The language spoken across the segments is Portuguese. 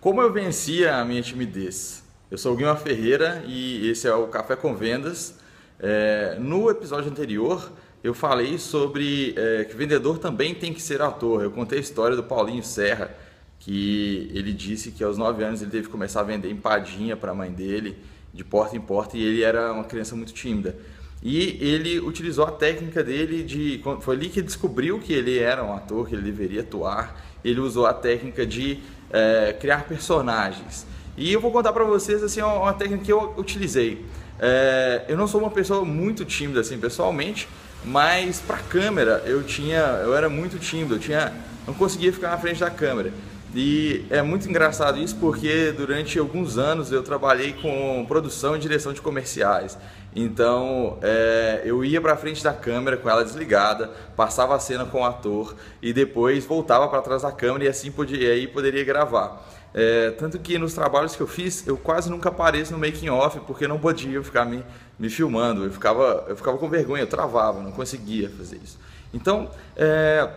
Como eu vencia a minha timidez? Eu sou o Guilherme Ferreira e esse é o Café com Vendas. É, no episódio anterior, eu falei sobre é, que vendedor também tem que ser ator. Eu contei a história do Paulinho Serra, que ele disse que aos 9 anos ele teve que começar a vender empadinha para a mãe dele, de porta em porta, e ele era uma criança muito tímida. E ele utilizou a técnica dele de. Foi ali que descobriu que ele era um ator, que ele deveria atuar. Ele usou a técnica de é, criar personagens. E eu vou contar para vocês assim uma, técnica que eu utilizei. É, eu não sou uma pessoa muito tímida assim pessoalmente, mas para câmera eu tinha, eu era muito tímido, eu tinha, não conseguia ficar na frente da câmera. E é muito engraçado isso porque durante alguns anos eu trabalhei com produção e direção de comerciais. Então é, eu ia para frente da câmera com ela desligada, passava a cena com o ator e depois voltava para trás da câmera e assim podia, e aí poderia gravar. É, tanto que nos trabalhos que eu fiz, eu quase nunca apareço no making off porque não podia ficar me, me filmando, eu ficava, eu ficava com vergonha, eu travava, não conseguia fazer isso. Então, é,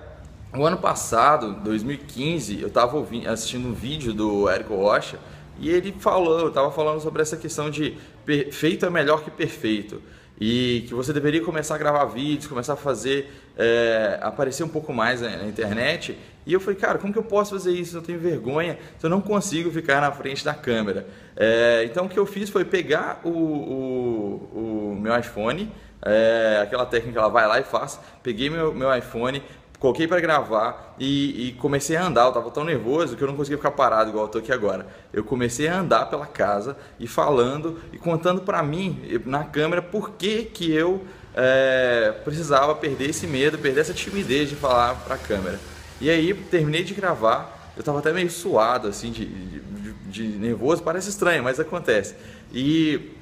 o ano passado, 2015, eu estava assistindo um vídeo do Érico Rocha e ele falou, estava falando sobre essa questão de perfeito é melhor que perfeito e que você deveria começar a gravar vídeos, começar a fazer é, aparecer um pouco mais na, internet. E eu falei, cara, como que eu posso fazer isso? Eu tenho vergonha, eu não consigo ficar na frente da câmera. É, então o que eu fiz foi pegar o, o, o meu iPhone, é, aquela técnica ela vai lá e faz. Peguei meu, meu iPhone, coloquei para gravar e, e, comecei a andar. Eu tava tão nervoso que eu não conseguia ficar parado igual eu tô aqui agora. Eu comecei a andar pela casa e falando e contando para mim na câmera por que que eu é, precisava perder esse medo, perder essa timidez de falar para a câmera. E aí terminei de gravar. Eu tava até meio suado assim de, de, de nervoso. Parece estranho, mas acontece. E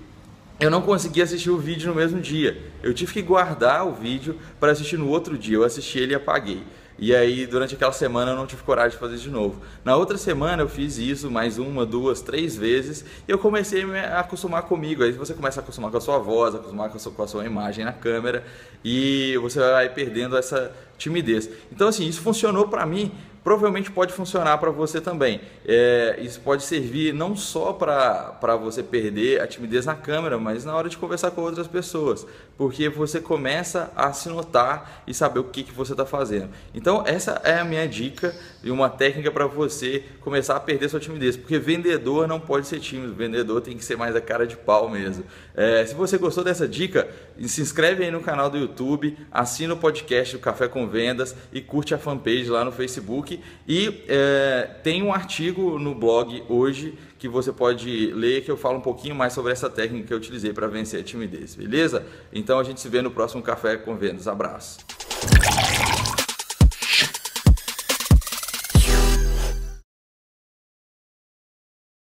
eu não consegui assistir o vídeo no mesmo dia. Eu tive que guardar o vídeo para assistir no outro dia. Eu assisti ele e apaguei. E aí, durante aquela semana, eu não tive coragem de fazer de novo. Na outra semana, eu fiz isso mais uma, duas, três vezes. E eu comecei a me acostumar comigo. Aí você começa a acostumar com a sua voz, acostumar com a sua, com a sua imagem na câmera. E você vai perdendo essa timidez. Então, assim, isso funcionou para mim provavelmente pode funcionar para você também. É, isso pode servir não só para você perder a timidez na câmera, mas na hora de conversar com outras pessoas, porque você começa a se notar e saber o que, que você está fazendo. Então, essa é a minha dica e uma técnica para você começar a perder sua timidez, porque vendedor não pode ser tímido, vendedor tem que ser mais a cara de pau mesmo. É, se você gostou dessa dica, se inscreve aí no canal do YouTube, assina o podcast do Café com Vendas e curte a fanpage lá no Facebook E é, tem um artigo no blog hoje que você pode ler que eu falo um pouquinho mais sobre essa técnica que eu utilizei para vencer a timidez, beleza? Então a gente se vê no próximo Café com Vendas. Abraço.